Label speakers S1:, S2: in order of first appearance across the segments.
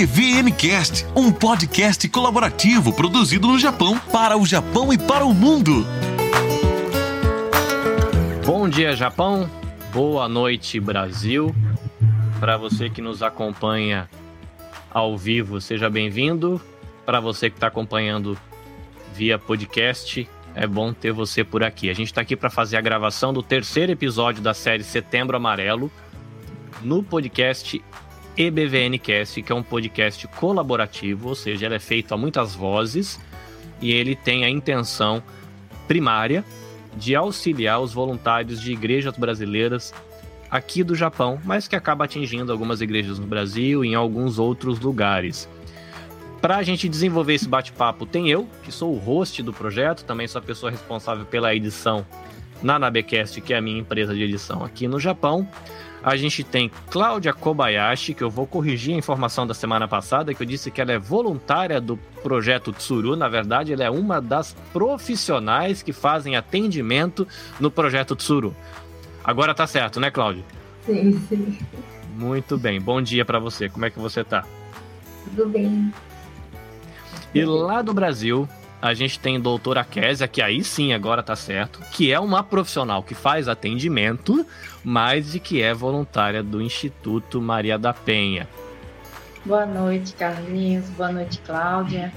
S1: EBVNcast, um podcast colaborativo produzido no Japão, para o Japão e para o mundo.
S2: Bom dia, Japão. Boa noite, Brasil. Para você que nos acompanha ao vivo, seja bem-vindo. Para você que está acompanhando via podcast, é bom ter você por aqui. A gente está aqui para fazer a gravação do terceiro episódio da série Setembro Amarelo no podcast EBVNcast, que é um podcast colaborativo, ou seja, ele é feito a muitas vozes e ele tem a intenção primária de auxiliar os voluntários de igrejas brasileiras aqui do Japão, mas que acaba atingindo algumas igrejas no Brasil e em alguns outros lugares. Para a gente desenvolver esse bate-papo, tem eu, que sou o host do projeto, também sou a pessoa responsável pela edição na Nabecast, que é a minha empresa de edição aqui no Japão. A gente tem Cláudia Kobayashi, que eu vou corrigir a informação da semana passada, que eu disse que ela é voluntária do projeto Tsuru. Na verdade, ela é uma das profissionais que fazem atendimento no projeto Tsuru. Agora tá certo, né, Cláudia?
S3: Sim, sim.
S2: Muito bem. Bom dia para você. Como é que você tá?
S3: Tudo bem.
S2: E lá do Brasil, a gente tem doutora Késia, que aí sim agora tá certo, que é uma profissional que faz atendimento, mas de que é voluntária do Instituto Maria da Penha.
S4: Boa noite, Carlinhos. Boa noite, Cláudia.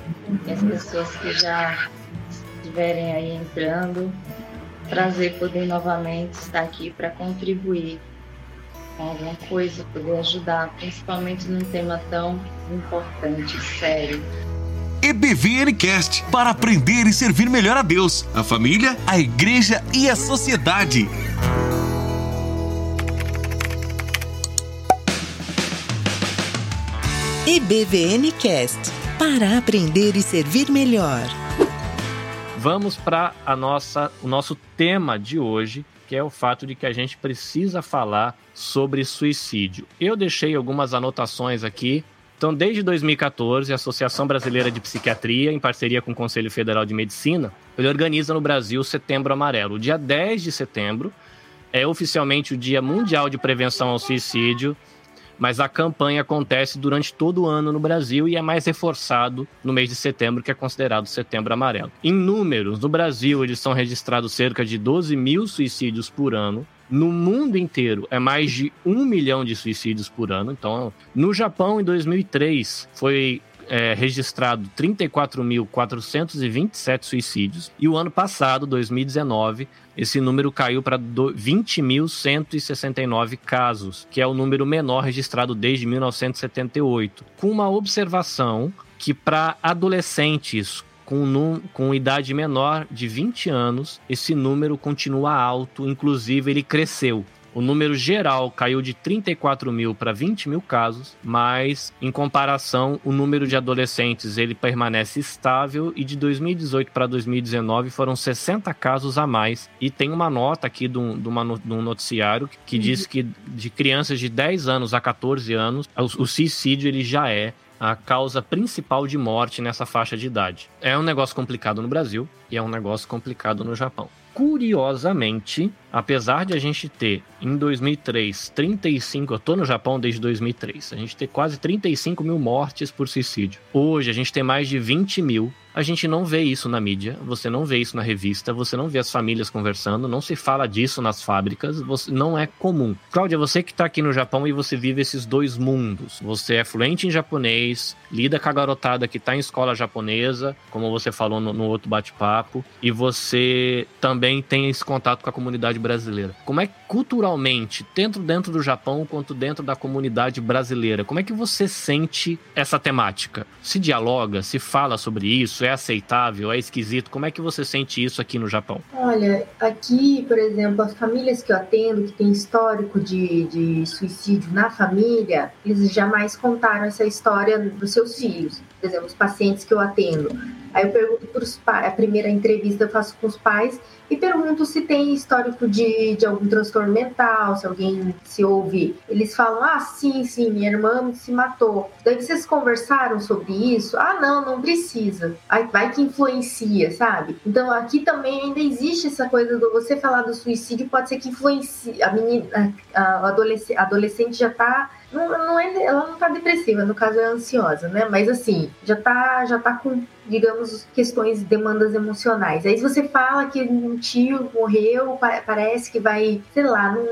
S4: E as pessoas que já estiverem aí entrando. Prazer poder novamente estar aqui para contribuir com alguma coisa, poder ajudar, principalmente num tema tão importante, sério.
S1: EBVNcast para aprender e servir melhor a Deus, a família, a igreja e a sociedade.
S5: EBVNcast para aprender e servir melhor.
S2: Vamos para a nossa o nosso tema de hoje, que é o fato de que a gente precisa falar sobre suicídio. Eu deixei algumas anotações aqui então, desde 2014, a Associação Brasileira de Psiquiatria, em parceria com o Conselho Federal de Medicina, ele organiza no Brasil o Setembro Amarelo. O dia 10 de setembro é oficialmente o Dia Mundial de Prevenção ao Suicídio, mas a campanha acontece durante todo o ano no Brasil e é mais reforçado no mês de setembro, que é considerado Setembro Amarelo. Em números, no Brasil, eles são registrados cerca de 12 mil suicídios por ano, no mundo inteiro é mais de um milhão de suicídios por ano. Então, no Japão, em 2003, foi é, registrado 34.427 suicídios. E o ano passado, 2019, esse número caiu para 20.169 casos, que é o número menor registrado desde 1978. Com uma observação que para adolescentes com, com idade menor de 20 anos, esse número continua alto, inclusive ele cresceu. O número geral caiu de 34 mil para 20 mil casos, mas em comparação, o número de adolescentes ele permanece estável e de 2018 para 2019 foram 60 casos a mais. E tem uma nota aqui de um, de uma, de um noticiário que diz que de crianças de 10 anos a 14 anos, o, o suicídio ele já é a causa principal de morte nessa faixa de idade. É um negócio complicado no Brasil e é um negócio complicado no Japão. Curiosamente, apesar de a gente ter em 2003 35, eu tô no Japão desde 2003, a gente ter quase 35 mil mortes por suicídio. Hoje a gente tem mais de 20 mil a gente não vê isso na mídia, você não vê isso na revista, você não vê as famílias conversando, não se fala disso nas fábricas, você, não é comum. Cláudia, você que está aqui no Japão e você vive esses dois mundos. Você é fluente em japonês, lida com a garotada que está em escola japonesa, como você falou no, no outro bate-papo, e você também tem esse contato com a comunidade brasileira. Como é que culturalmente, tanto dentro do Japão quanto dentro da comunidade brasileira, como é que você sente essa temática? Se dialoga, se fala sobre isso? é aceitável, é esquisito? Como é que você sente isso aqui no Japão?
S3: Olha, aqui, por exemplo, as famílias que eu atendo, que tem histórico de, de suicídio na família, eles jamais contaram essa história dos seus filhos. Por exemplo, os pacientes que eu atendo. Aí eu pergunto para os pais, a primeira entrevista eu faço com os pais, e pergunto se tem histórico de, de algum transtorno mental, se alguém se ouve. Eles falam: ah, sim, sim, minha irmã se matou. Daí vocês conversaram sobre isso? Ah, não, não precisa. Aí vai que influencia, sabe? Então aqui também ainda existe essa coisa do você falar do suicídio, pode ser que influencie. A menina, a, a adolescente, já tá não, não é, ela não tá depressiva, no caso é ansiosa, né? Mas assim, já tá, já tá com, digamos, questões, demandas emocionais. Aí você fala que um tio morreu, parece que vai, sei lá, não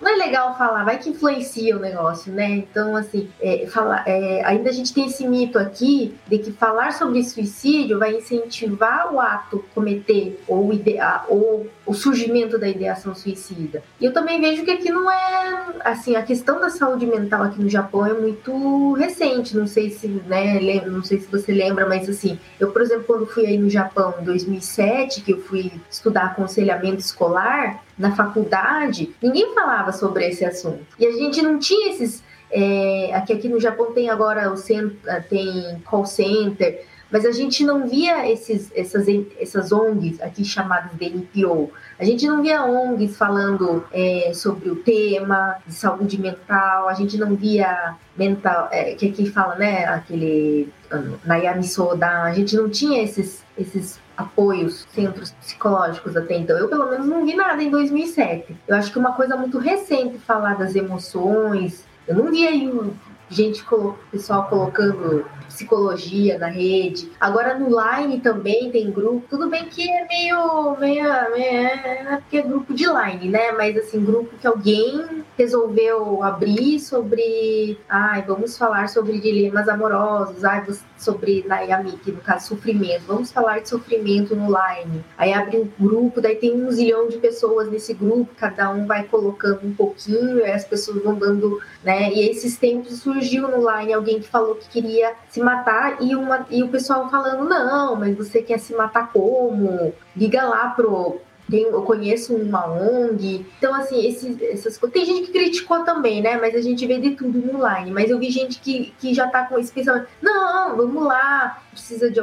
S3: não é legal falar, vai que influencia o negócio, né? Então, assim, é, fala, é, ainda a gente tem esse mito aqui de que falar sobre suicídio vai incentivar o ato cometer ou, idea, ou o surgimento da ideação suicida. E eu também vejo que aqui não é, assim, a questão da saúde mental aqui no Japão é muito recente, não sei se, né, não sei se você lembra, mas assim, eu, por exemplo, quando fui aí no Japão em 2007, que eu fui estudar aconselhamento escolar, na faculdade, ninguém falava sobre esse assunto. E a gente não tinha esses. É, aqui, aqui no Japão tem agora o centro, tem call center, mas a gente não via esses, essas, essas ONGs aqui chamadas de NPO. A gente não via ONGs falando é, sobre o tema de saúde mental, a gente não via mental, é, que aqui fala, né, aquele um, Nayami Soda, a gente não tinha esses, esses apoios, centros psicológicos até então. Eu, pelo menos, não vi nada em 2007. Eu acho que uma coisa muito recente falar das emoções. Eu não vi aí gente, pessoal colocando psicologia na rede. Agora no Line também tem grupo. Tudo bem que é meio. meio, meio é porque é grupo de Line, né? Mas assim, grupo que alguém resolveu abrir sobre. Ai, vamos falar sobre dilemas amorosos. Ai, sobre Nayami, que no caso sofrimento. Vamos falar de sofrimento no Line. Aí abre um grupo, daí tem um zilhão de pessoas nesse grupo, cada um vai colocando um pouquinho, e as pessoas vão dando, né? E esses tempos surgiu no Line alguém que falou que queria se matar e, uma, e o pessoal falando, não, mas você quer se matar como? Liga lá pro, tem, eu conheço uma ONG. Então, assim, esses, essas coisas. Tem gente que criticou também, né? Mas a gente vê de tudo online. Mas eu vi gente que, que já tá com esse pensamento: não, vamos lá, precisa de,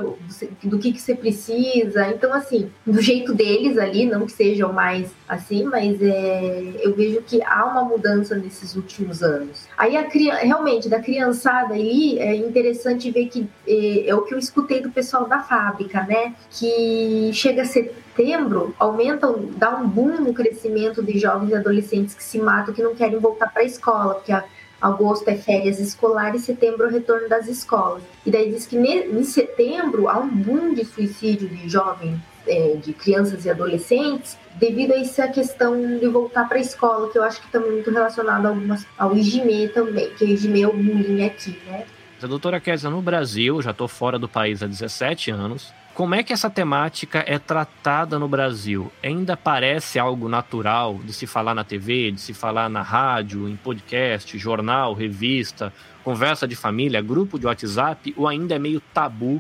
S3: do que, que você precisa. Então, assim, do jeito deles ali, não que sejam mais assim, mas é, eu vejo que há uma mudança nesses últimos anos. Aí, a, realmente, da criançada ali, é interessante ver que é, é o que eu escutei do pessoal da fábrica, né? Que chega a ser setembro aumentam, dá um boom no crescimento de jovens e adolescentes que se matam, que não querem voltar para a escola, porque a, agosto é férias escolares, setembro é o retorno das escolas. E daí diz que em setembro há um boom de suicídio de jovens, é, de crianças e adolescentes, devido a essa questão de voltar para a escola, que eu acho que também é muito relacionado algumas, ao IGME também, que o IGME é o bullying aqui, né?
S2: Doutora Kézia, no Brasil, já estou fora do país há 17 anos, como é que essa temática é tratada no Brasil? Ainda parece algo natural de se falar na TV, de se falar na rádio, em podcast, jornal, revista, conversa de família, grupo de WhatsApp, ou ainda é meio tabu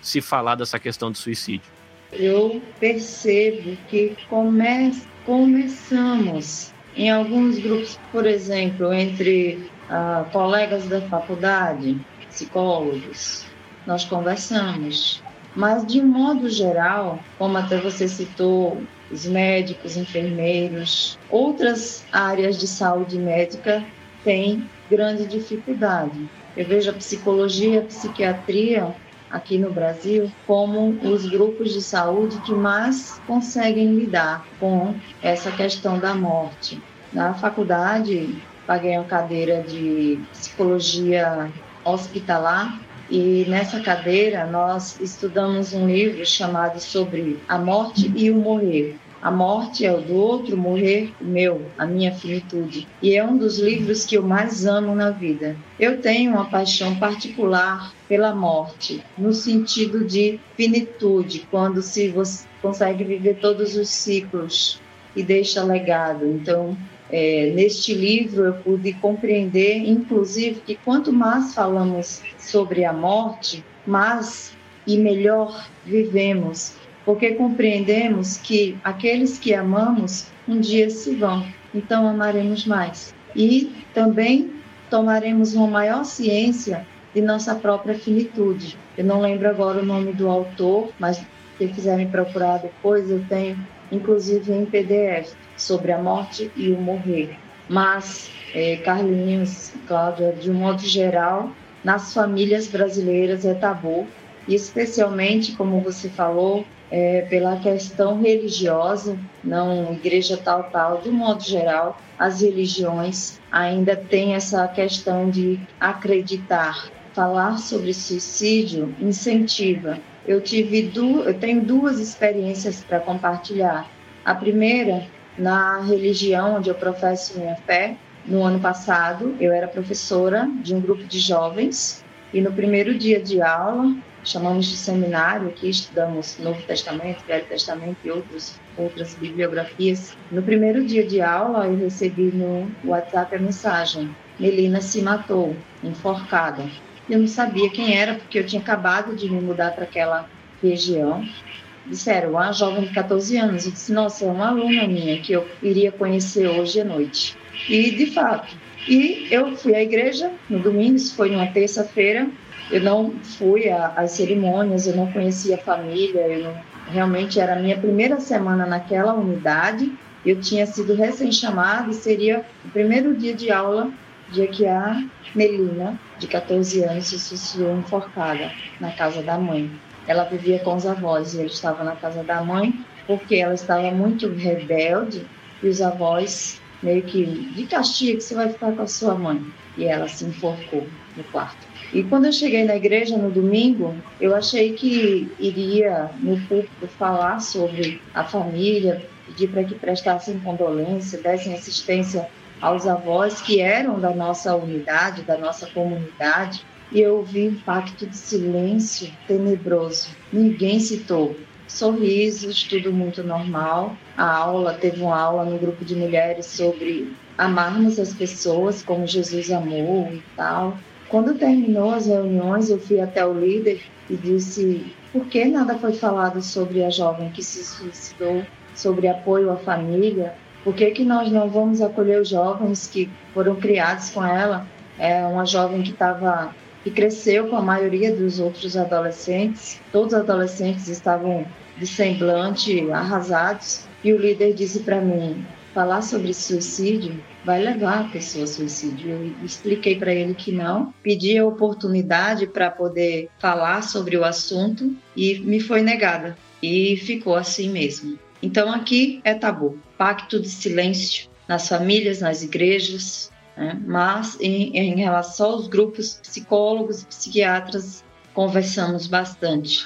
S2: se falar dessa questão do suicídio?
S4: Eu percebo que come começamos em alguns grupos, por exemplo, entre uh, colegas da faculdade, psicólogos, nós conversamos mas, de modo geral, como até você citou, os médicos, enfermeiros, outras áreas de saúde médica têm grande dificuldade. Eu vejo a psicologia a psiquiatria aqui no Brasil como os grupos de saúde que mais conseguem lidar com essa questão da morte. Na faculdade, paguei uma cadeira de psicologia hospitalar e nessa cadeira nós estudamos um livro chamado sobre a morte e o morrer. A morte é o do outro, morrer o meu, a minha finitude. E é um dos livros que eu mais amo na vida. Eu tenho uma paixão particular pela morte, no sentido de finitude, quando se você consegue viver todos os ciclos e deixa legado. Então, é, neste livro eu pude compreender, inclusive, que quanto mais falamos sobre a morte, mais e melhor vivemos, porque compreendemos que aqueles que amamos um dia se vão, então amaremos mais. E também tomaremos uma maior ciência de nossa própria finitude. Eu não lembro agora o nome do autor, mas se quiserem procurar depois, eu tenho inclusive em PDF, sobre a morte e o morrer. Mas, é, Carlinhos, Cláudia, de um modo geral, nas famílias brasileiras é tabu, e especialmente, como você falou, é, pela questão religiosa, não igreja tal, tal, de um modo geral, as religiões ainda têm essa questão de acreditar. Falar sobre suicídio incentiva. Eu tive du eu tenho duas experiências para compartilhar. A primeira, na religião onde eu professo minha fé, no ano passado, eu era professora de um grupo de jovens e no primeiro dia de aula, chamamos de seminário, que estudamos Novo Testamento, Velho Testamento e outros, outras bibliografias. No primeiro dia de aula, eu recebi no WhatsApp a mensagem: Melina se matou, enforcada. Eu não sabia quem era, porque eu tinha acabado de me mudar para aquela região. Disseram, uma jovem de 14 anos. Eu disse, nossa, é uma aluna minha que eu iria conhecer hoje à noite. E, de fato, e eu fui à igreja no domingo, isso foi numa terça-feira, eu não fui às cerimônias, eu não conhecia a família, eu não, realmente era a minha primeira semana naquela unidade. Eu tinha sido recém-chamada e seria o primeiro dia de aula, dia que a Melina, de 14 anos, se suicidou enforcada na casa da mãe. Ela vivia com os avós e ele estava na casa da mãe porque ela estava muito rebelde e os avós meio que de castigo você vai ficar com a sua mãe. E ela se enforcou no quarto. E quando eu cheguei na igreja no domingo, eu achei que iria no púlpito falar sobre a família, pedir para que prestassem condolência, dessem assistência aos avós que eram da nossa unidade, da nossa comunidade. E eu vi um pacto de silêncio tenebroso. Ninguém citou. Sorrisos, tudo muito normal. A aula, teve uma aula no grupo de mulheres sobre amarmos as pessoas como Jesus amou e tal. Quando terminou as reuniões, eu fui até o líder e disse por que nada foi falado sobre a jovem que se suicidou, sobre apoio à família, por que, que nós não vamos acolher os jovens que foram criados com ela? É uma jovem que estava que cresceu com a maioria dos outros adolescentes. Todos os adolescentes estavam de semblante arrasados e o líder disse para mim: falar sobre suicídio vai levar a pessoa ao suicídio. Eu expliquei para ele que não, pedi a oportunidade para poder falar sobre o assunto e me foi negada. E ficou assim mesmo. Então aqui é tabu, pacto de silêncio nas famílias, nas igrejas, né? mas em, em relação aos grupos psicólogos e psiquiatras conversamos bastante.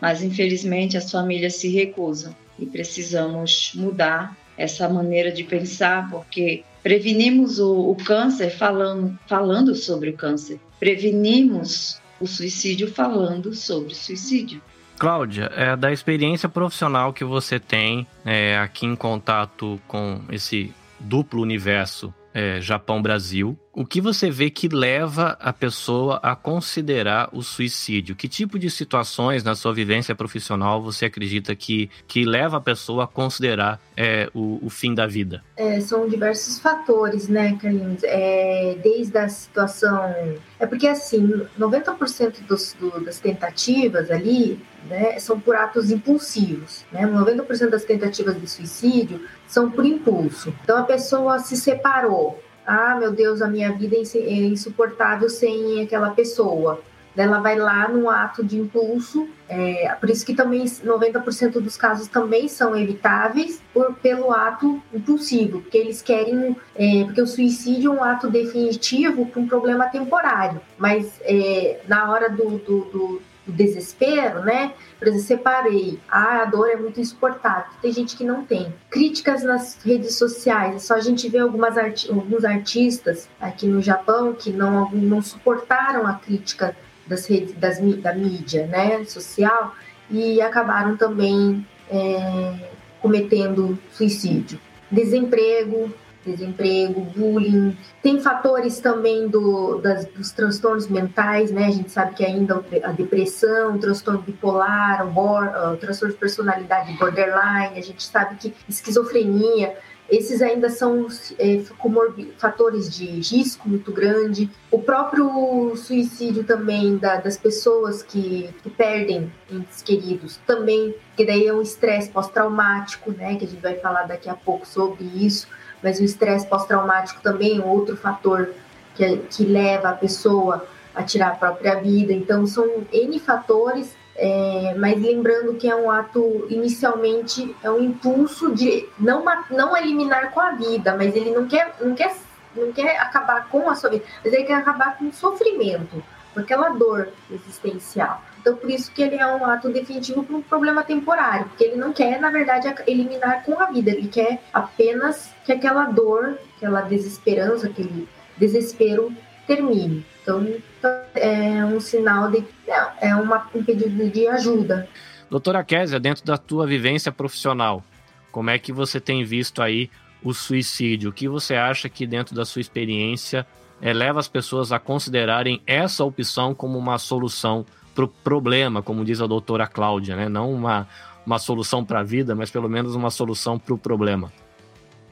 S4: Mas infelizmente as famílias se recusam e precisamos mudar essa maneira de pensar, porque prevenimos o, o câncer falando, falando sobre o câncer, prevenimos o suicídio falando sobre o suicídio.
S2: Cláudia, é, da experiência profissional que você tem é, aqui em contato com esse duplo universo é, Japão-Brasil, o que você vê que leva a pessoa a considerar o suicídio? Que tipo de situações na sua vivência profissional você acredita que, que leva a pessoa a considerar é, o, o, fim da vida?
S3: É, são diversos fatores, né, Carlinhos? É, desde a situação. É porque, assim, 90% dos, do, das tentativas ali né, são por atos impulsivos. Né? 90% das tentativas de suicídio são por impulso. Então a pessoa se separou. Ah, meu Deus, a minha vida é, é insuportável sem aquela pessoa. Ela vai lá no ato de impulso, é, por isso que também 90% dos casos também são evitáveis por, pelo ato impulsivo, porque eles querem, é, porque o suicídio é um ato definitivo para um problema temporário, mas é, na hora do, do, do desespero, né? Por exemplo, separei, ah, a dor é muito insuportável. Tem gente que não tem. Críticas nas redes sociais, é só a gente vê algumas arti alguns artistas aqui no Japão que não, não suportaram a crítica das redes, das, da mídia, né, social, e acabaram também é, cometendo suicídio. Desemprego, desemprego, bullying. Tem fatores também do, das, dos transtornos mentais, né? A gente sabe que ainda a depressão, o transtorno bipolar, o, o transtorno de personalidade borderline, a gente sabe que esquizofrenia esses ainda são é, fatores de risco muito grande. O próprio suicídio também da, das pessoas que, que, perdem entes queridos também, que daí é um estresse pós-traumático, né? Que a gente vai falar daqui a pouco sobre isso. Mas o estresse pós-traumático também é outro fator que, que leva a pessoa a tirar a própria vida. Então, são N fatores é, mas lembrando que é um ato, inicialmente, é um impulso de não, não eliminar com a vida, mas ele não quer, não, quer, não quer acabar com a sua vida, mas ele quer acabar com o sofrimento, com aquela dor existencial. Então, por isso que ele é um ato definitivo para um problema temporário, porque ele não quer, na verdade, eliminar com a vida, ele quer apenas que aquela dor, aquela desesperança, aquele desespero termine. Então, é um sinal de. É uma, um pedido de ajuda.
S2: Doutora Késia, dentro da tua vivência profissional, como é que você tem visto aí o suicídio? O que você acha que, dentro da sua experiência, é, leva as pessoas a considerarem essa opção como uma solução para o problema, como diz a doutora Cláudia, né? Não uma, uma solução para a vida, mas pelo menos uma solução para o problema.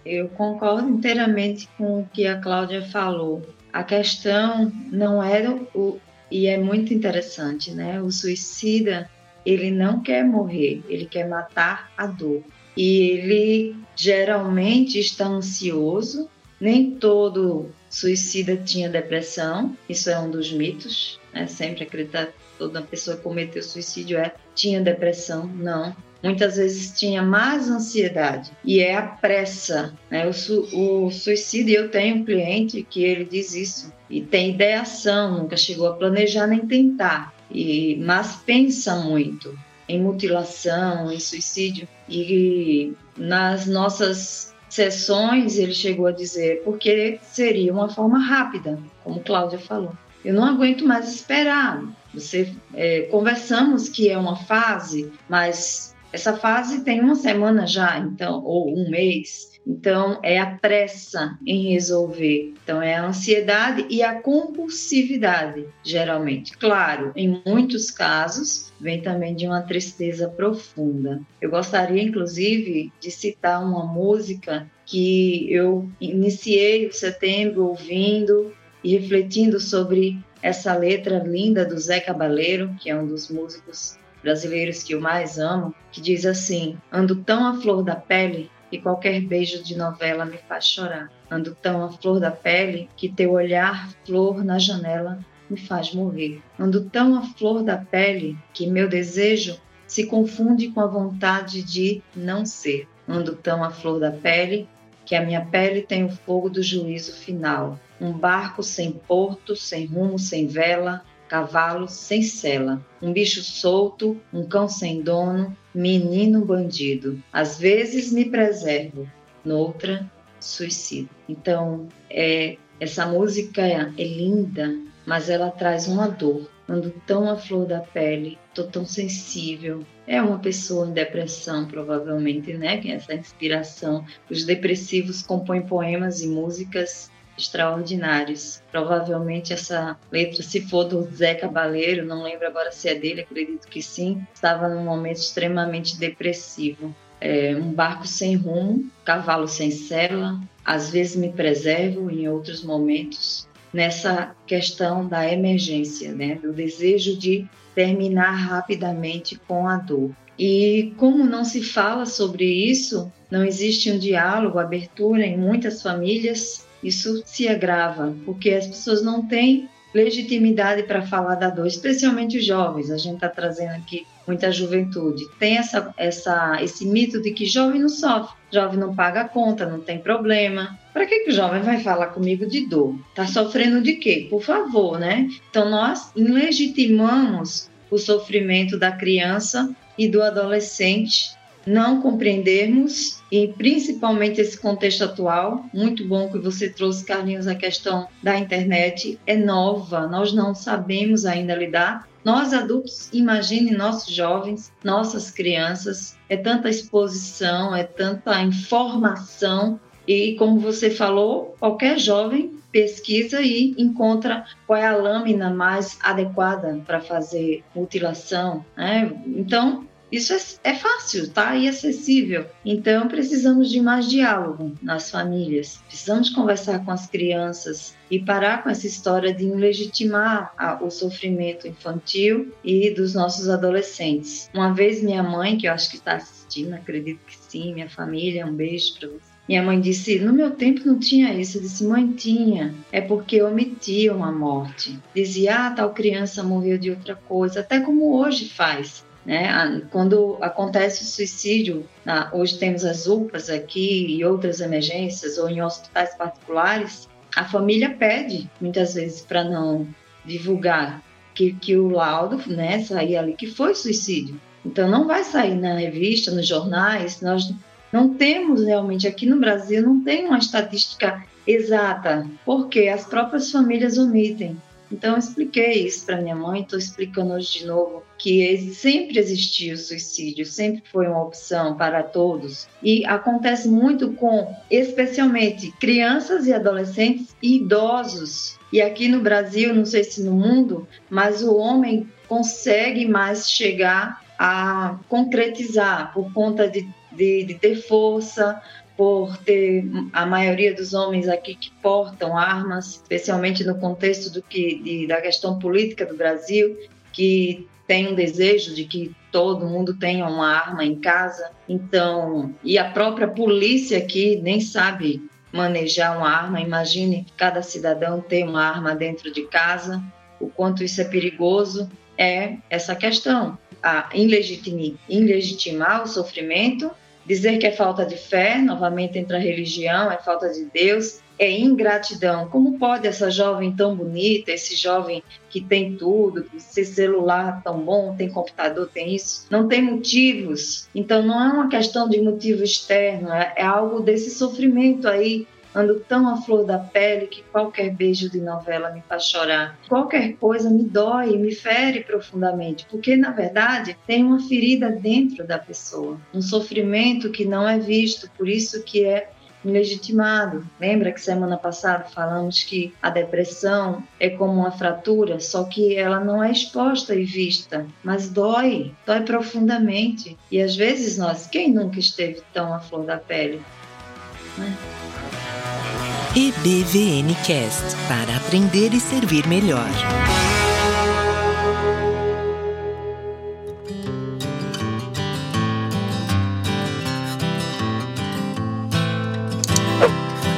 S4: Eu concordo inteiramente com o que a Cláudia falou. A questão não era o e é muito interessante, né? O suicida, ele não quer morrer, ele quer matar a dor. E ele geralmente está ansioso. Nem todo suicida tinha depressão, isso é um dos mitos, né? Sempre acreditar que toda pessoa que cometeu suicídio é tinha depressão, não. Muitas vezes tinha mais ansiedade. E é a pressa, né? O, su o suicídio, eu tenho um cliente que ele diz isso. E tem ideação, nunca chegou a planejar nem tentar, e mas pensa muito em mutilação, em suicídio. E nas nossas sessões ele chegou a dizer porque seria uma forma rápida, como Cláudia falou. Eu não aguento mais esperar. Você é, conversamos que é uma fase, mas essa fase tem uma semana já, então, ou um mês. Então, é a pressa em resolver. Então, é a ansiedade e a compulsividade, geralmente. Claro, em muitos casos, vem também de uma tristeza profunda. Eu gostaria, inclusive, de citar uma música que eu iniciei o setembro ouvindo e refletindo sobre essa letra linda do Zé Cabaleiro, que é um dos músicos brasileiros que eu mais amo, que diz assim: Ando tão à flor da pele que qualquer beijo de novela me faz chorar. Ando tão à flor da pele que teu olhar, flor na janela, me faz morrer. Ando tão à flor da pele que meu desejo se confunde com a vontade de não ser. Ando tão à flor da pele que a minha pele tem o fogo do juízo final. Um barco sem porto, sem rumo, sem vela, cavalo sem sela, um bicho solto, um cão sem dono, menino bandido. Às vezes me preservo, noutra suicídio. Então, é, essa música é, é linda, mas ela traz uma dor. Ando tão à flor da pele, tô tão sensível. É uma pessoa em depressão, provavelmente, né? Que é essa inspiração. Os depressivos compõem poemas e músicas extraordinários. Provavelmente essa letra, se for do Zé Cabaleiro, não lembro agora se é dele, acredito que sim, estava num momento extremamente depressivo. É, um barco sem rumo, cavalo sem sela, às vezes me preservo, em outros momentos, nessa questão da emergência, né, do desejo de terminar rapidamente com a dor. E como não se fala sobre isso, não existe um diálogo, abertura em muitas famílias, isso se agrava, porque as pessoas não têm legitimidade para falar da dor, especialmente os jovens. A gente está trazendo aqui muita juventude. Tem essa, essa, esse mito de que jovem não sofre, jovem não paga a conta, não tem problema. Para que, que o jovem vai falar comigo de dor? Está sofrendo de quê? Por favor, né? Então nós legitimamos o sofrimento da criança e do adolescente não compreendermos e principalmente esse contexto atual, muito bom que você trouxe, Carlinhos, a questão da internet é nova, nós não sabemos ainda lidar. Nós adultos, imagine nossos jovens, nossas crianças, é tanta exposição, é tanta informação e como você falou, qualquer jovem pesquisa e encontra qual é a lâmina mais adequada para fazer mutilação. Né? Então, Isso é, é fácil, tá? E acessível. Então, precisamos de mais diálogo nas famílias. Precisamos conversar com as crianças e parar com essa história de legitimar a, o sofrimento infantil e dos nossos adolescentes. Uma vez minha mãe, que eu acho que está assistindo, acredito que sim, minha família, um beijo para você minha mãe disse: No meu tempo não tinha isso. Eu disse: Mãe, tinha. É porque omitia uma morte. Dizia: Ah, tal criança morreu de outra coisa. Até como hoje faz. Né? Quando acontece o suicídio, hoje temos as UPAs aqui e outras emergências, ou em hospitais particulares, a família pede muitas vezes para não divulgar que, que o laudo né, sair ali que foi suicídio. Então não vai sair na revista, nos jornais, nós não temos realmente aqui no Brasil, não tem uma estatística exata, porque as próprias famílias omitem. Então eu expliquei isso para minha mãe, estou explicando hoje de novo que sempre existiu o suicídio, sempre foi uma opção para todos e acontece muito com, especialmente, crianças e adolescentes e idosos. E aqui no Brasil, não sei se no mundo, mas o homem consegue mais chegar a concretizar por conta de de, de ter força, por ter a maioria dos homens aqui que portam armas, especialmente no contexto do que de, da questão política do Brasil, que tem um desejo de que todo mundo tenha uma arma em casa. Então, e a própria polícia aqui nem sabe manejar uma arma. Imagine cada cidadão ter uma arma dentro de casa, o quanto isso é perigoso. É essa questão, a ilegitimar o sofrimento Dizer que é falta de fé, novamente entra a religião, é falta de Deus, é ingratidão. Como pode essa jovem tão bonita, esse jovem que tem tudo, esse celular tão bom, tem computador, tem isso, não tem motivos? Então não é uma questão de motivo externo, é, é algo desse sofrimento aí Ando tão à flor da pele que qualquer beijo de novela me faz chorar. Qualquer coisa me dói, me fere profundamente, porque na verdade tem uma ferida dentro da pessoa, um sofrimento que não é visto, por isso que é ilegitimado. Lembra que semana passada falamos que a depressão é como uma fratura, só que ela não é exposta e vista, mas dói, dói profundamente. E às vezes nós, quem nunca esteve tão à flor da pele? Né?
S5: EBVNcast para aprender e servir melhor.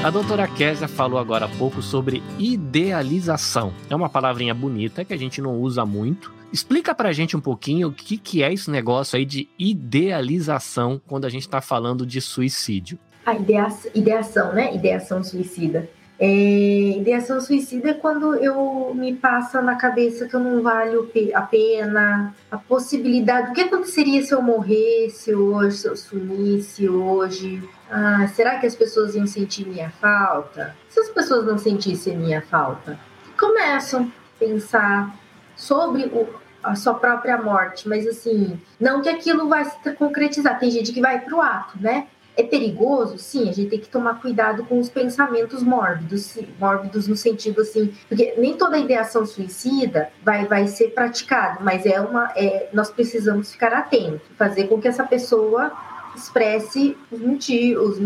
S2: A doutora Késia falou agora há pouco sobre idealização. É uma palavrinha bonita que a gente não usa muito. Explica pra gente um pouquinho o que, que é esse negócio aí de idealização quando a gente está falando de suicídio
S3: a ideação, ideação, né? Ideação suicida. É, ideação suicida é quando eu me passa na cabeça que eu não valho a pena, a possibilidade. O que aconteceria se eu morresse hoje, se eu sumisse hoje? Ah, será que as pessoas iam sentir minha falta? Se as pessoas não sentissem minha falta, começam a pensar sobre o, a sua própria morte, mas assim, não que aquilo vai se concretizar. Tem gente que vai para o ato, né? É perigoso? Sim, a gente tem que tomar cuidado com os pensamentos mórbidos, mórbidos no sentido assim, porque nem toda ideação suicida vai, vai ser praticada, mas é uma, é, nós precisamos ficar atentos, fazer com que essa pessoa expresse os motivos,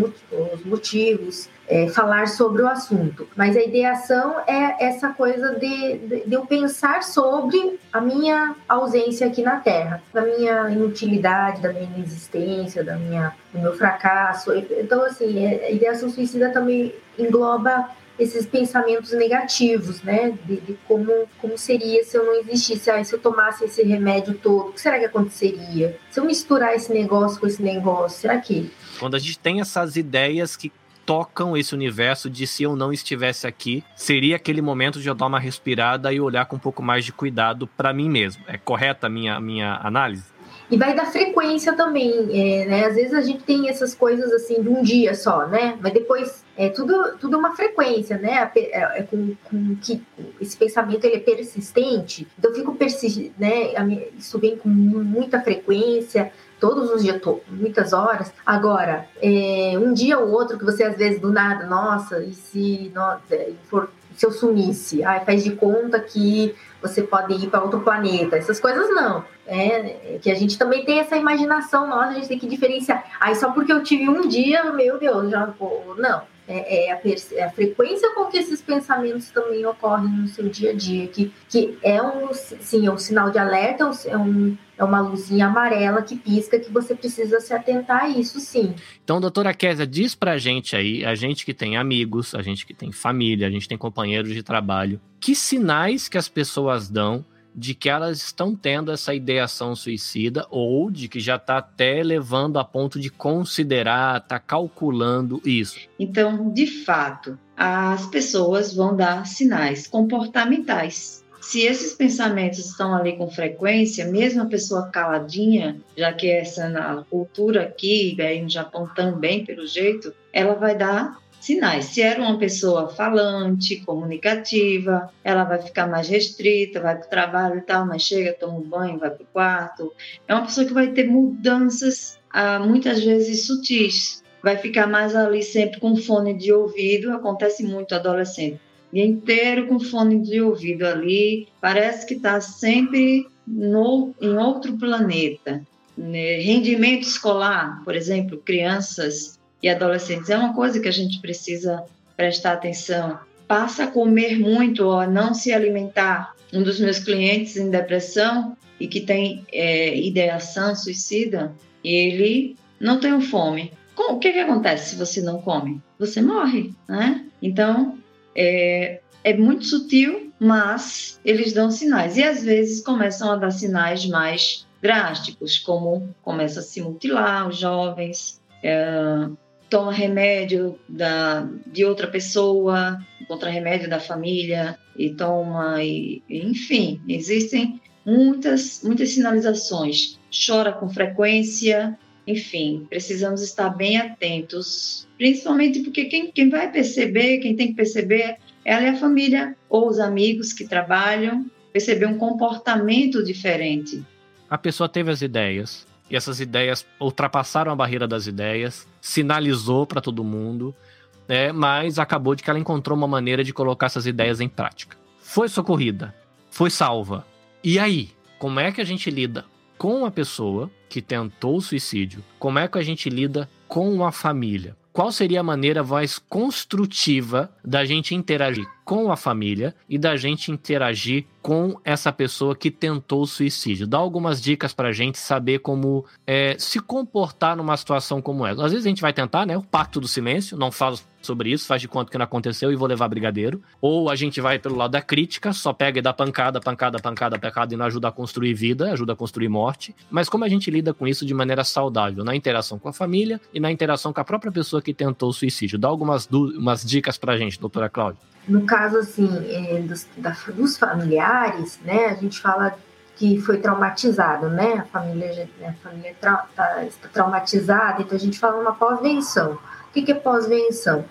S3: os motivos é, falar sobre o assunto. Mas a ideação é essa coisa de, de, de, eu pensar sobre a minha ausência aqui na Terra, da minha inutilidade, da minha inexistência, da minha, do meu fracasso. Então, assim, é, a ideação suicida também engloba esses pensamentos negativos, né? De, de, como, como seria se eu não existisse, ah, se eu tomasse esse remédio todo, o que será que aconteceria? Se eu misturar esse negócio com esse negócio, será que?
S2: Quando a gente tem essas ideias que tocam esse universo de se eu não estivesse aqui, seria aquele momento de eu dar uma respirada e olhar com um pouco mais de cuidado para mim mesmo. É correta a minha, minha análise?
S3: E vai da frequência também, é, né? Às vezes a gente tem essas coisas assim de um dia só, né? Mas depois é tudo, tudo uma frequência, né? É, é com, com, que esse pensamento ele é persistente, então eu fico persistente, né? Isso vem com muita frequência, todos os dias, muitas horas. Agora, é, um dia ou outro que você às vezes do nada, nossa, e se nossa, for se eu sumisse, ai, faz de conta que você pode ir para outro planeta. Essas coisas não. É, que a gente também tem essa imaginação nossa, a gente tem que diferenciar. Aí só porque eu tive um dia, meu Deus, já. Não. É, é, a, é, a, frequência com que esses pensamentos também ocorrem no seu dia a dia, que, que é um, sim, é um sinal de alerta, é um, é uma luzinha amarela que pisca que você precisa se atentar a isso, sim.
S2: Então, doutora Késia, diz pra gente aí, a gente que tem amigos, a gente que tem família, a gente tem companheiros de trabalho, que sinais que as pessoas dão de que elas estão tendo essa ideação suicida ou de que já está até levando a ponto de considerar, está calculando isso.
S4: Então, de fato, as pessoas vão dar sinais comportamentais. Se esses pensamentos estão ali com frequência, mesmo a pessoa caladinha, já que essa na cultura aqui, aí no Japão também, pelo jeito, ela vai dar sinais. Se era uma pessoa falante, comunicativa, ela vai ficar mais restrita, vai para o trabalho e tal, mas chega, toma um banho, vai para o quarto. É uma pessoa que vai ter mudanças, ah, muitas vezes sutis. Vai ficar mais ali sempre com fone de ouvido, acontece muito adolescente. Dia inteiro com fone de ouvido ali, parece que está sempre no, em outro planeta. Né? Rendimento escolar, por exemplo, crianças e adolescentes é uma coisa que a gente precisa prestar atenção. Passa a comer muito ou a não se alimentar. Um dos meus clientes em depressão e que tem é, ideação suicida, ele não tem fome. O que, que acontece se você não come? Você morre, né? Então, é, é muito sutil, mas eles dão sinais. E às vezes começam a dar sinais mais drásticos, como começa a se mutilar os jovens, é, toma remédio da, de outra pessoa, contra remédio da família e toma, e, enfim, existem muitas, muitas sinalizações. Chora com frequência, enfim, precisamos estar bem atentos, principalmente porque quem, quem vai perceber, quem tem que perceber é ali a família ou os amigos que trabalham, perceber um comportamento diferente.
S2: A pessoa teve as ideias, e essas ideias ultrapassaram a barreira das ideias, sinalizou para todo mundo, né, mas acabou de que ela encontrou uma maneira de colocar essas ideias em prática. Foi socorrida, foi salva. E aí, como é que a gente lida com a pessoa que tentou o suicídio? Como é que a gente lida com a família? Qual seria a maneira mais construtiva da gente interagir com a família e da gente interagir com essa pessoa que tentou o suicídio. Dá algumas dicas pra gente saber como é, se comportar numa situação como essa. Às vezes a gente vai tentar, né? O pacto do silêncio, não falo sobre isso, faz de conta que não aconteceu e vou levar brigadeiro. Ou a gente vai pelo lado da crítica, só pega e dá pancada, pancada, pancada, pancada e não ajuda a construir vida, ajuda a construir morte. Mas como a gente lida com isso de maneira saudável, na interação com a família e na interação com a própria pessoa que tentou o suicídio? Dá algumas umas dicas pra gente, doutora Cláudia.
S3: No caso, assim, é, dos, da, dos familiares, né, a gente fala que foi traumatizado, né, a família, a família tra, tá, está traumatizada, então a gente fala uma pós-venção. O que, que é pós-venção?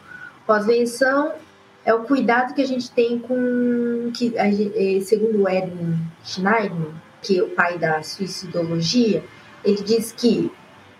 S3: Pós-venção é o cuidado que a gente tem com, que, é, segundo Edwin Schneider, que é o pai da suicidologia, ele diz que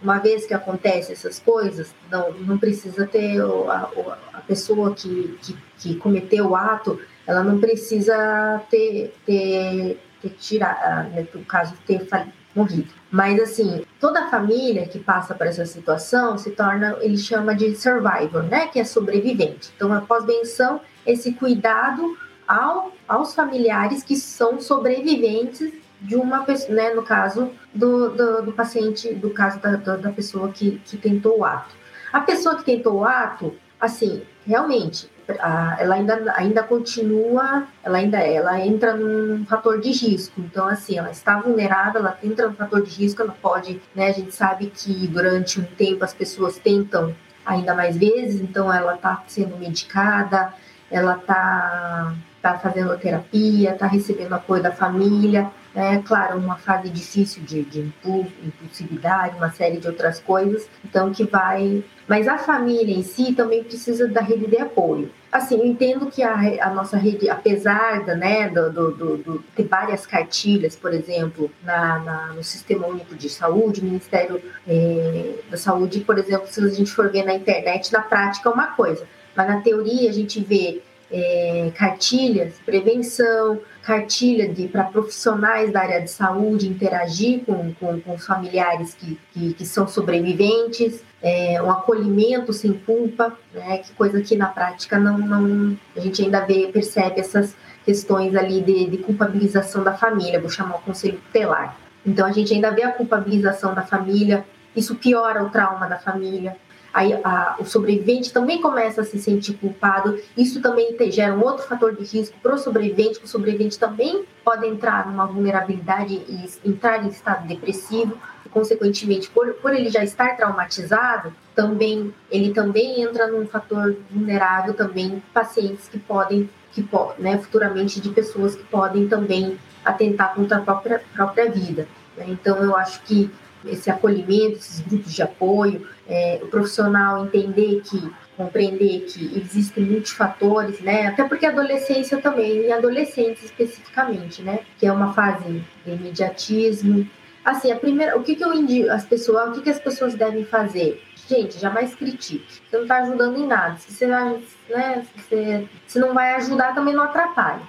S3: uma vez que acontece essas coisas, não, não precisa ter a, a pessoa que, que, que, cometeu o ato, ela não precisa ter, ter, ter tirado, né, no caso, ter morrido. Mas, assim, toda a família que passa por essa situação se torna, ele chama de survivor, né, que é sobrevivente. Então, após benção, esse cuidado ao, aos familiares que são sobreviventes de uma pessoa, né, no caso do, do, do paciente, do caso da, da, pessoa que, que tentou o ato. A pessoa que tentou o ato, assim, realmente, ela ainda, ainda continua, ela ainda ela entra num fator de risco. Então, assim, ela está vulnerável, ela entra no fator de risco, ela pode, né? A gente sabe que durante um tempo as pessoas tentam ainda mais vezes, então ela está sendo medicada, ela está tá fazendo terapia, está recebendo apoio da família, é claro, uma fase difícil de, de impulsividade, uma série de outras coisas, então que vai. Mas a família em si também precisa da rede de apoio. Assim, eu entendo que a, a nossa rede, apesar da, né, do, do, do, do ter várias cartilhas, por exemplo, na, na, no Sistema Único de Saúde, Ministério é, da Saúde, por exemplo, se a gente for ver na internet, na prática é uma coisa, mas na teoria a gente vê é, cartilhas, prevenção, cartilha para profissionais da área de saúde interagir com, com, com os familiares que, que, que são sobreviventes, é, um acolhimento sem culpa, né, que coisa que na prática não, não a gente ainda vê, percebe essas questões ali de, de culpabilização da família, vou chamar o conselho tutelar. Então a gente ainda vê a culpabilização da família, isso piora o trauma da família, aí a, o sobrevivente também começa a se sentir culpado. Isso também te, gera um outro fator de risco para o sobrevivente, que o sobrevivente também pode entrar numa vulnerabilidade e entrar em estado depressivo. E, consequentemente, por, por ele já estar traumatizado, também ele também entra num fator vulnerável também pacientes que podem que né, futuramente de pessoas que podem também atentar contra a própria, própria vida. Então, eu acho que esse acolhimento, esses grupos de apoio, é, o profissional entender que, compreender que existem muitos fatores, né? Até porque adolescência também, e adolescentes especificamente, né? Que é uma fase de imediatismo. Assim, a primeira, o que, que eu indico as pessoas, o que, que as pessoas devem fazer? Gente, jamais critique. Você não está ajudando em nada. Se você, né, se você se não vai ajudar, também não atrapalha.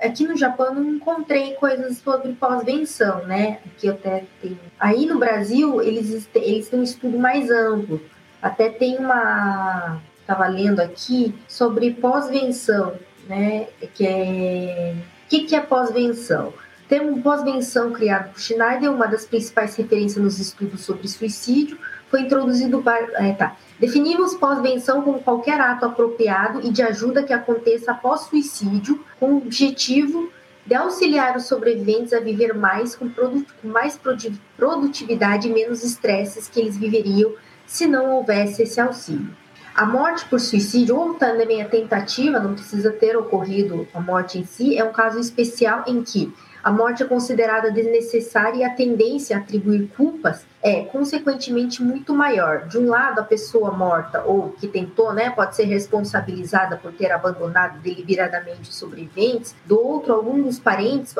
S3: Aqui no Japão não encontrei coisas sobre pós-venção, né? Aqui até tenho. Aí no Brasil eles, eles têm um estudo mais amplo. Até tem uma. Estava lendo aqui sobre pós-venção, né? Que é. O que, que é pós-venção? Termo pós-venção criado por Schneider, uma das principais referências nos estudos sobre suicídio, foi introduzido para. É, tá. Definimos pós-venção como qualquer ato apropriado e de ajuda que aconteça após suicídio, com o objetivo de auxiliar os sobreviventes a viver mais com, com mais produtividade e menos estresses que eles viveriam se não houvesse esse auxílio. A morte por suicídio, ou também a tentativa, não precisa ter ocorrido a morte em si, é um caso especial em que a morte é considerada desnecessária e a tendência a atribuir culpas é, consequentemente, muito maior. De um lado, a pessoa morta ou que tentou, né, pode ser responsabilizada por ter abandonado deliberadamente os sobreviventes. Do outro, algum dos parentes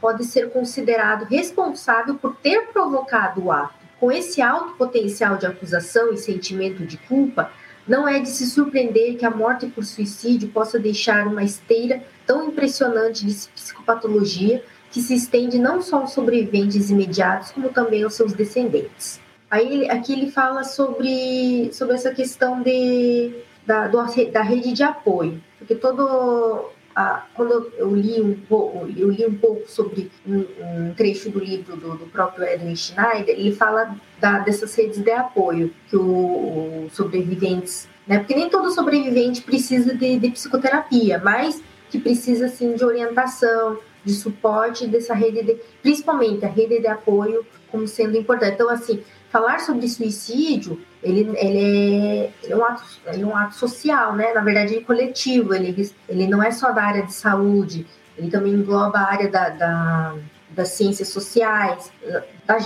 S3: pode ser considerado responsável por ter provocado o ato. Com esse alto potencial de acusação e sentimento de culpa, não é de se surpreender que a morte por suicídio possa deixar uma esteira tão impressionante de psicopatologia que se estende não só aos sobreviventes imediatos, como também aos seus descendentes. Aí aqui ele fala sobre, sobre essa questão de, da, do, da rede de apoio, porque todo a, quando eu li um pouco, eu li um pouco sobre um, um trecho do livro do, do, próprio Edwin Schneider, ele fala da, dessas redes de apoio que os sobreviventes, né? Porque nem todo sobrevivente precisa de, de psicoterapia, mas que precisa sim de orientação, de suporte dessa rede, de, principalmente a rede de apoio, como sendo importante. Então, assim, falar sobre suicídio, ele, ele, é, ele é, um ato, ele é um ato social, né? Na verdade, é coletivo, ele, ele não é só da área de saúde, ele também engloba a área da, da das ciências sociais, da,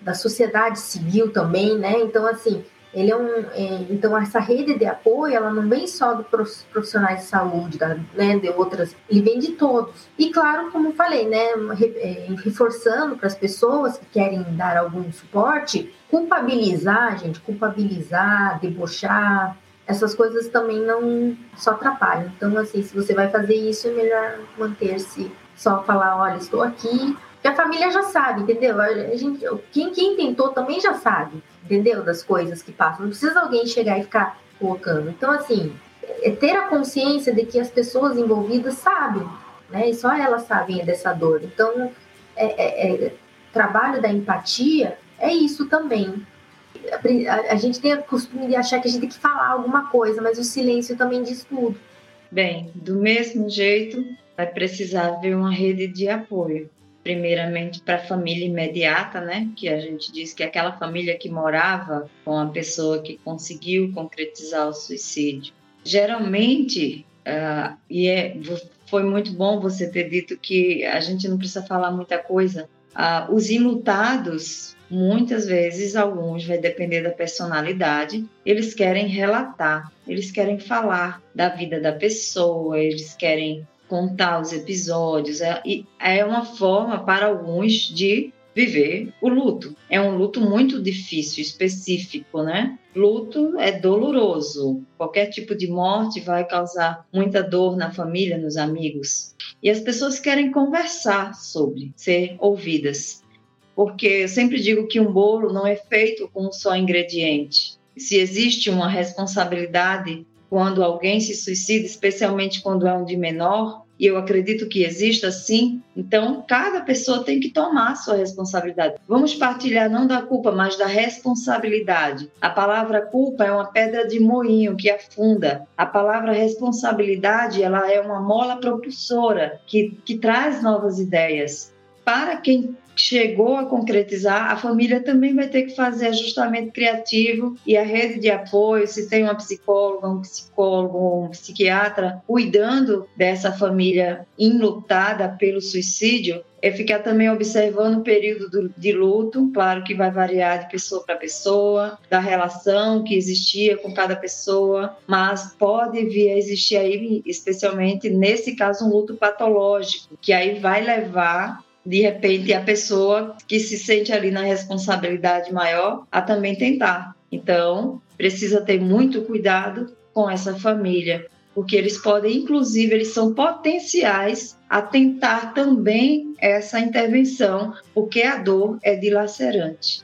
S3: da sociedade civil também, né? Então, assim, ele é um, é, então essa rede de apoio, ela não vem só dos profissionais de saúde, da, né, de outras, ele vem de todos. E claro, como falei, né, é, reforçando para as pessoas que querem dar algum suporte, culpabilizar, gente, culpabilizar, debochar, essas coisas também não só atrapalham. Então, assim, se você vai fazer isso, é melhor manter-se só falar, olha, estou aqui, que a família já sabe, entendeu? A gente, quem, quem tentou também já sabe entendeu? Das coisas que passam. Não precisa alguém chegar e ficar colocando. Então, assim, é ter a consciência de que as pessoas envolvidas sabem, né? E só elas sabem dessa dor. Então, é, é, é trabalho da empatia é isso também. A, a, gente tem o costume de achar que a gente tem que falar alguma coisa, mas o silêncio também diz tudo.
S4: Bem, do mesmo jeito, vai precisar haver uma rede de apoio primeiramente para a família imediata, né? Que a gente diz que é aquela família que morava com a pessoa que conseguiu concretizar o suicídio. Geralmente, uh, e é, foi muito bom você ter dito que a gente não precisa falar muita coisa. Uh, os imutados, muitas vezes, alguns, vai depender da personalidade, eles querem relatar, eles querem falar da vida da pessoa, eles querem contar os episódios. É, é uma forma para alguns de viver o luto. É um luto muito difícil, específico, né? Luto é doloroso. Qualquer tipo de morte vai causar muita dor na família, nos amigos. E as pessoas querem conversar sobre, ser ouvidas. Porque eu sempre digo que um bolo não é feito com um só ingrediente. Se existe uma responsabilidade quando alguém se suicida, especialmente quando é um de menor, e eu acredito que exista sim. Então, cada pessoa tem que tomar sua responsabilidade. Vamos partilhar não da culpa, mas da responsabilidade. A palavra culpa é uma pedra de moinho que afunda. A palavra responsabilidade, ela é uma mola propulsora que, que traz novas ideias. Para quem chegou a concretizar, a família também vai ter que fazer ajustamento criativo e a rede de apoio, se tem uma psicóloga, um psicólogo, um psiquiatra cuidando dessa família enlutada pelo suicídio, é ficar também observando o período de luto, claro que vai variar de pessoa para pessoa, da relação que existia com cada pessoa, mas pode vir a existir aí, especialmente nesse caso, um luto patológico, que aí vai levar de repente a pessoa que se sente ali na responsabilidade maior a também tentar. Então, precisa ter muito cuidado com essa família, porque eles podem, inclusive, eles são potenciais a tentar também essa intervenção, porque a dor é dilacerante.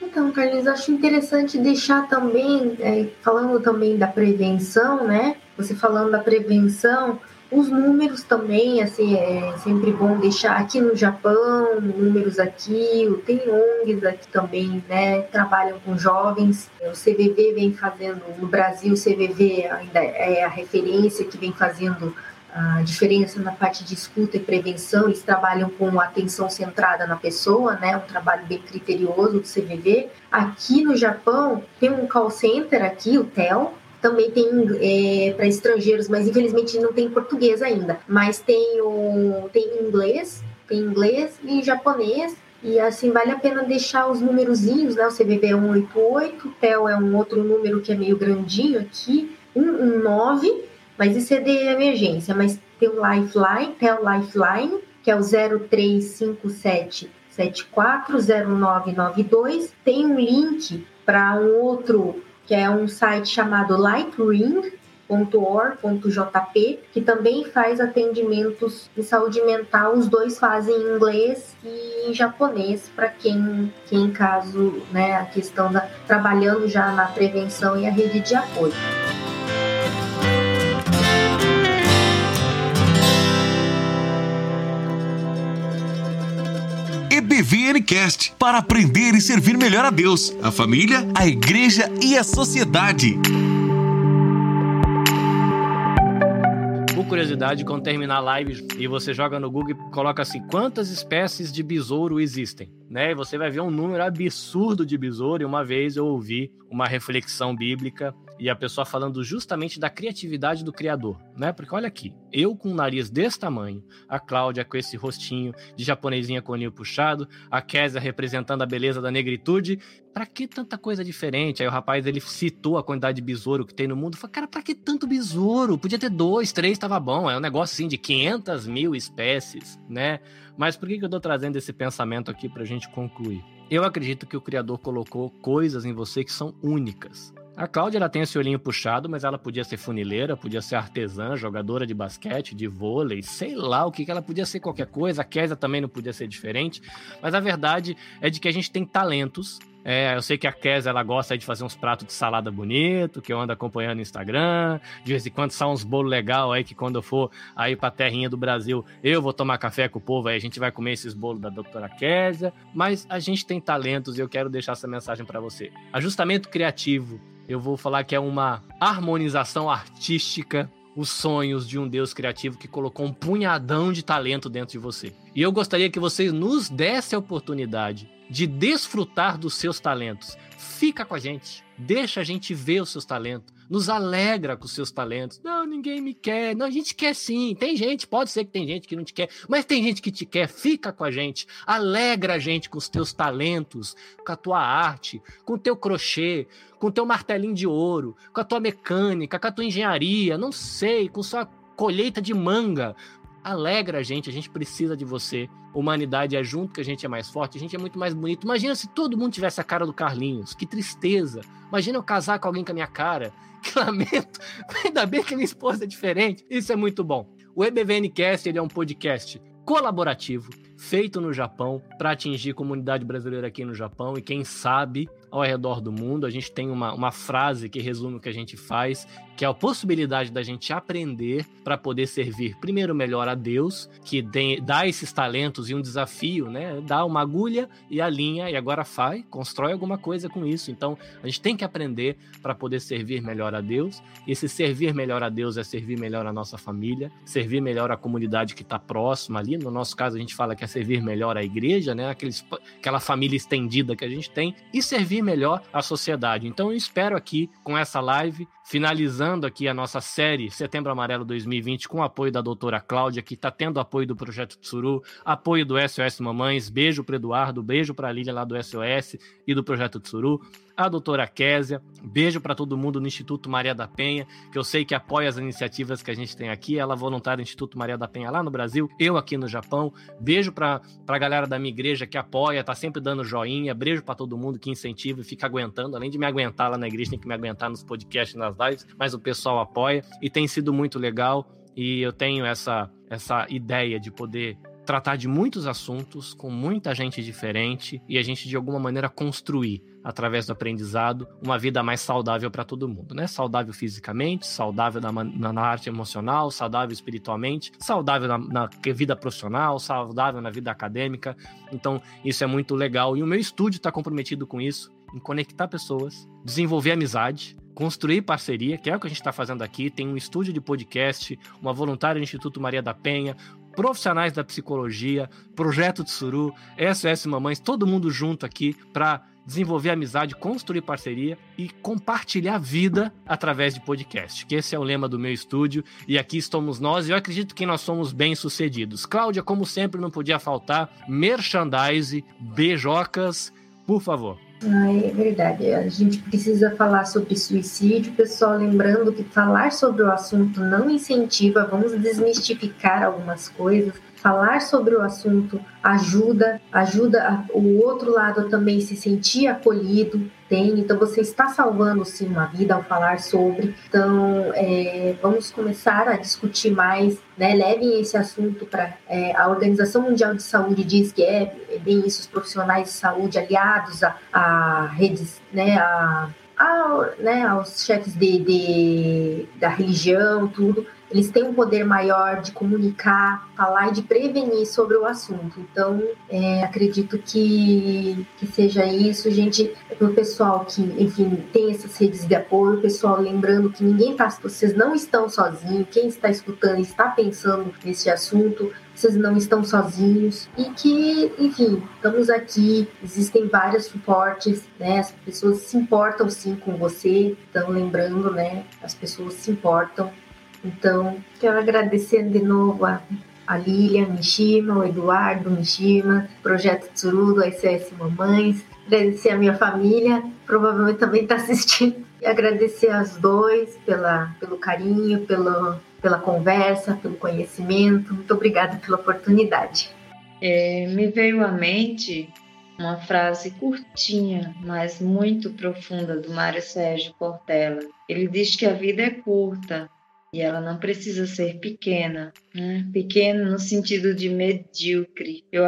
S3: Então, Carlos, acho interessante deixar também, é, falando também da prevenção, né? Você falando da prevenção, os números também, assim, é sempre bom deixar aqui no Japão, números aqui, tem ONGs aqui também, né, trabalham com jovens, o CVV vem fazendo, no Brasil o CVV ainda é a referência que vem fazendo a diferença na parte de escuta e prevenção, eles trabalham com atenção centrada na pessoa, né, um trabalho bem criterioso do CVV. Aqui no Japão tem um call center aqui, o TEL, também tem é, para estrangeiros, mas infelizmente não tem português ainda. Mas tem o tem inglês, tem inglês e japonês. E assim vale a pena deixar os númerozinhos, né? O CVV é 188, o TEL é um outro número que é meio grandinho aqui, 119, mas isso é de emergência. Mas tem o Lifeline, TEL Lifeline, que é o 0357 740992. Tem um link para um outro que é um site chamado lightring.org.jp, que também faz atendimentos de saúde mental. Os dois fazem em inglês e em japonês, para quem, quem, caso, né, a questão da trabalhando já na prevenção e a rede de apoio.
S1: EBVNcast para aprender e servir melhor a Deus, a família, a igreja e a sociedade.
S2: Por curiosidade, quando terminar a live e você joga no Google e coloca assim: quantas espécies de besouro existem? Né? E você vai ver um número absurdo de besouro. E uma vez eu ouvi uma reflexão bíblica e a pessoa falando justamente da criatividade do criador, né? Porque olha aqui, eu com um nariz desse tamanho, a Cláudia com esse rostinho de japonesinha com o ninho puxado, a Késia representando a beleza da negritude. Pra que tanta coisa diferente? Aí o rapaz ele citou a quantidade de besouro que tem no mundo. Falei, cara, pra que tanto besouro? Podia ter dois, três, tava bom. É um negócio assim de 500 mil espécies, né? Mas por que, eu tô trazendo esse pensamento aqui pra gente concluir? Eu acredito que o Criador colocou coisas em você que são únicas. A Cláudia ela tem esse olhinho puxado, mas ela podia ser funileira, podia ser artesã, jogadora de basquete, de vôlei, sei lá o que, que ela podia ser qualquer coisa. A Késia também não podia ser diferente. Mas a verdade é de que a gente tem talentos. É, eu sei que a Késia ela gosta de fazer uns pratos de salada bonito, que eu ando acompanhando no Instagram. De vez em quando são uns bolos legal aí que quando eu for aí pra terrinha do Brasil, eu vou tomar café com o povo, aí a gente vai comer esses bolos da doutora Késia. Mas a gente tem talentos e eu quero deixar essa mensagem para você. Ajustamento criativo eu vou falar que é uma harmonização artística os sonhos de um Deus criativo que colocou um punhadão de talento dentro de você. E eu gostaria que vocês nos dessem a oportunidade de desfrutar dos seus talentos. Fica com a gente, deixa a gente ver os seus talentos, nos alegra com os seus talentos. Não, ninguém me quer. Não, a gente quer sim. Tem gente, pode ser que tem gente que não te quer, mas tem gente que te quer. Fica com a gente, alegra a gente com os teus talentos, com a tua arte, com o teu crochê, com o teu martelinho de ouro, com a tua mecânica, com a tua engenharia, não sei, com sua colheita de manga. Alegra a gente, a gente precisa de você. Humanidade é junto que a gente é mais forte, a gente é muito mais bonito. Imagina se todo mundo tivesse a cara do Carlinhos, que tristeza. Imagina eu casar com alguém com a minha cara. Que lamento. Ainda bem que minha esposa é diferente. Isso é muito bom. O EBVNcast ele é um podcast colaborativo feito no Japão para atingir comunidade brasileira aqui no Japão e quem sabe ao redor do mundo. A gente tem uma, uma frase que resume o que a gente faz, que é a possibilidade da gente aprender para poder servir primeiro melhor a Deus, que tem, dá esses talentos e um desafio, né? Dá uma agulha e a linha e agora faz, constrói alguma coisa com isso. Então a gente tem que aprender para poder servir melhor a Deus. E esse servir melhor a Deus é servir melhor a nossa família, servir melhor a comunidade que está próxima ali. No nosso caso a gente fala que é servir melhor a igreja, né? Aqueles, aquela família estendida que a gente tem e servir melhor a sociedade. Então eu espero aqui com essa live finalizando aqui a nossa série Setembro Amarelo 2020 com o apoio da doutora Cláudia, que está tendo apoio do Projeto Tsuru, apoio do SOS Mamães, beijo para Eduardo, beijo para a Lília lá do SOS e do Projeto Tsuru, a doutora Késia, beijo para todo mundo no Instituto Maria da Penha, que eu sei que apoia as iniciativas que a gente tem aqui, ela é voluntária do Instituto Maria da Penha lá no Brasil, eu aqui no Japão, beijo para a galera da minha igreja que apoia, tá sempre dando joinha, beijo para todo mundo que incentiva e fica aguentando, além de me aguentar lá na igreja, tem que me aguentar nos podcasts, nas lives, mas o pessoal apoia. E tem sido muito legal. E eu tenho essa, essa ideia de poder tratar de muitos assuntos com muita gente diferente e a gente de alguma maneira construir através do aprendizado uma vida mais saudável para todo mundo, né? Saudável fisicamente, saudável na, na, arte emocional, saudável espiritualmente, saudável na, na vida profissional, saudável na vida acadêmica. Então isso é muito legal e o meu estúdio está comprometido com isso, em conectar pessoas, desenvolver amizade, construir parceria, que é o que a gente está fazendo aqui. Tem um estúdio de podcast, uma voluntária do Instituto Maria da Penha, profissionais da psicologia, Projeto de Suru, SOS Mamães, todo mundo junto aqui para desenvolver amizade, construir parceria e compartilhar vida através de podcast. Que esse é o lema do meu estúdio e aqui estamos nós e eu acredito que nós somos bem sucedidos. Cláudia, como sempre, não podia faltar merchandise, beijocas, por favor.
S3: É verdade. A gente precisa falar sobre suicídio, pessoal. Lembrando que falar sobre o assunto não incentiva, vamos desmistificar algumas coisas. Falar sobre o assunto ajuda, ajuda o outro lado também se sentir acolhido, tem. Então você está salvando sim uma vida ao falar sobre. Então é, vamos começar a discutir mais, né? Levem esse assunto para é, a Organização Mundial de Saúde diz que é, é bem isso, os profissionais de saúde aliados a, a redes, né? A, a, né, aos chefes de, de, da religião, tudo, eles têm um poder maior de comunicar, falar e de prevenir sobre o assunto. Então, é, acredito que, que seja isso, gente, para o pessoal que, enfim, tem essas redes de apoio, pessoal lembrando que ninguém está, vocês não estão sozinhos, quem está escutando está pensando nesse assunto, vocês não estão sozinhos e que, enfim, estamos aqui, existem vários suportes, né? As pessoas se importam sim com você, então lembrando, né? As pessoas se importam então, quero agradecer de novo a, a Lilian Mishima, o Eduardo Mishima, Projeto Tsuru do ICS Mamães, agradecer a minha família, provavelmente também está assistindo, e agradecer aos dois pela, pelo carinho, pelo, pela conversa, pelo conhecimento. Muito obrigada pela oportunidade.
S4: É, me veio à mente uma frase curtinha, mas muito profunda do Mário Sérgio Portela. Ele diz que a vida é curta, e ela não precisa ser pequena, né? pequena no sentido de medíocre. Eu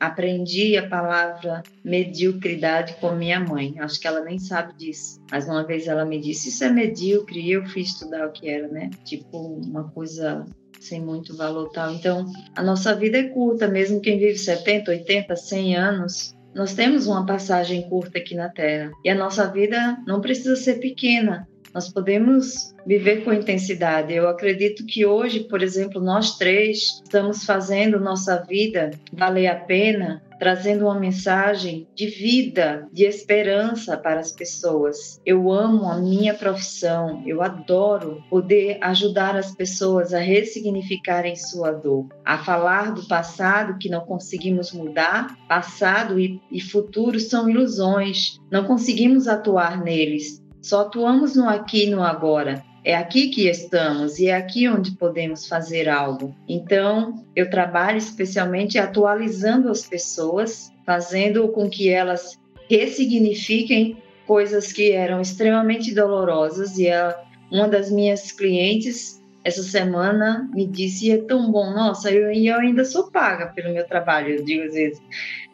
S4: aprendi a palavra mediocridade com minha mãe. Acho que ela nem sabe disso. Mas uma vez ela me disse: Isso é medíocre. E eu fui estudar o que era, né? Tipo, uma coisa sem muito valor tal. Então, a nossa vida é curta, mesmo quem vive 70, 80, 100 anos. Nós temos uma passagem curta aqui na Terra. E a nossa vida não precisa ser pequena. Nós podemos viver com intensidade. Eu acredito que hoje, por exemplo, nós três estamos fazendo nossa vida valer a pena, trazendo uma mensagem de vida, de esperança para as pessoas. Eu amo a minha profissão, eu adoro poder ajudar as pessoas a ressignificarem sua dor, a falar do passado que não conseguimos mudar. Passado e, e futuro são ilusões, não conseguimos atuar neles. Só atuamos no aqui e no agora. é aqui que estamos e é aqui onde podemos fazer algo. Então, eu trabalho especialmente atualizando as pessoas, fazendo com que elas ressignifiquem coisas que eram extremamente dolorosas e a, uma das minhas clientes essa semana me disse é tão bom, nossa, eu, eu ainda sou paga pelo meu trabalho, eu digo às vezes,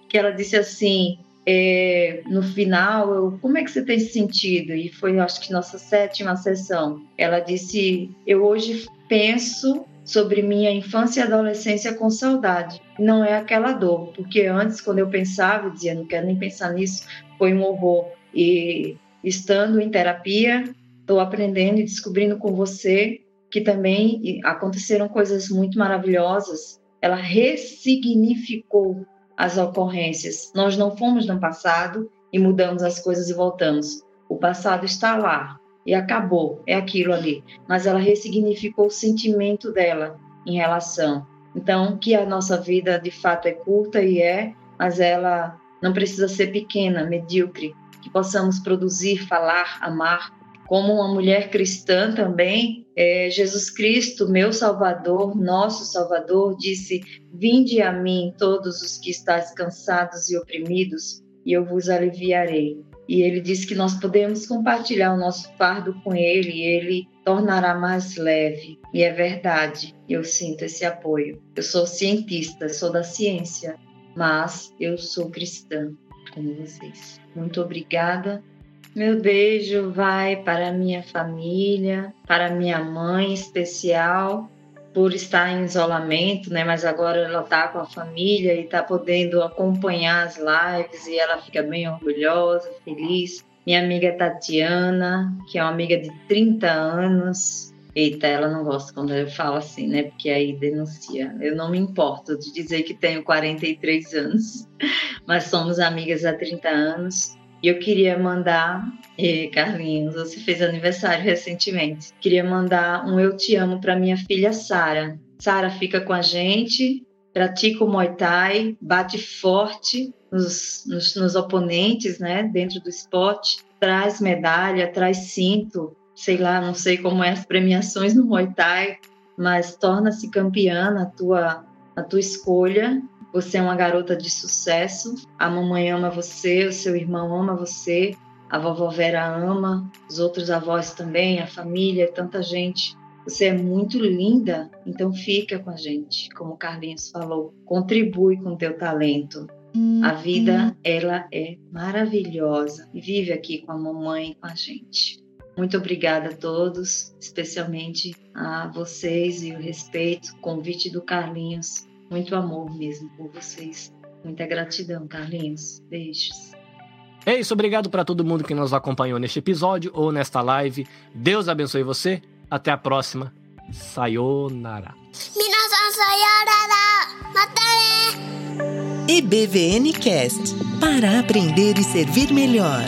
S4: que ela disse assim, é, no final, eu, como é que você tem sentido? E foi, acho que, nossa sétima sessão. Ela disse: Eu hoje penso sobre minha infância e adolescência com saudade. Não é aquela dor, porque antes, quando eu pensava, eu dizia: Não quero nem pensar nisso, foi um horror. E estando em terapia, estou aprendendo e descobrindo com você que também aconteceram coisas muito maravilhosas. Ela ressignificou as ocorrências. Nós não fomos no passado e mudamos as coisas e voltamos. O passado está lá e acabou, é aquilo ali. Mas ela ressignificou o sentimento dela em relação. Então, que a nossa vida de fato é curta e é, mas ela não precisa ser pequena, medíocre, que possamos produzir, falar, amar como uma mulher cristã também, é, Jesus Cristo, meu Salvador, nosso Salvador, disse: Vinde a mim, todos os que estáis cansados e oprimidos, e eu vos aliviarei. E ele disse que nós podemos compartilhar o nosso fardo com ele e ele tornará mais leve. E é verdade, eu sinto esse apoio. Eu sou cientista, sou da ciência, mas eu sou cristã, como vocês. Muito obrigada meu beijo vai para minha família, para minha mãe especial, por estar em isolamento, né? Mas agora ela está com a família e está podendo acompanhar as lives e ela fica bem orgulhosa, feliz. Minha amiga Tatiana, que é uma amiga de 30 anos. Eita, ela não gosta quando eu falo assim, né? Porque aí denuncia. Eu não me importo de dizer que tenho 43 anos, mas somos amigas há 30 anos. E eu queria mandar, eh, Carlinhos, você fez aniversário recentemente. Queria mandar um eu te amo para minha filha Sara. Sara fica com a gente, pratica o Muay Thai, bate forte nos, nos, nos oponentes, né, dentro do esporte, traz medalha, traz cinto, sei lá, não sei como é as premiações no Muay Thai, mas torna-se campeã na tua, na tua escolha você é uma garota de sucesso. A mamãe ama você, o seu irmão ama você, a vovó Vera ama, os outros avós também, a família, tanta gente. Você é muito linda, então fica com a gente, como o Carlinhos falou. Contribui com o teu talento. A vida, ela é maravilhosa e vive aqui com a mamãe e com a gente. Muito obrigada a todos, especialmente a vocês e o respeito, convite do Carlinhos muito amor mesmo por vocês. Muita gratidão, Carlinhos. Beijos.
S2: É isso, obrigado para todo mundo que nos acompanhou neste episódio ou nesta live. Deus abençoe você. Até a próxima. Sayonara.
S5: EBVN Cast para aprender e servir melhor.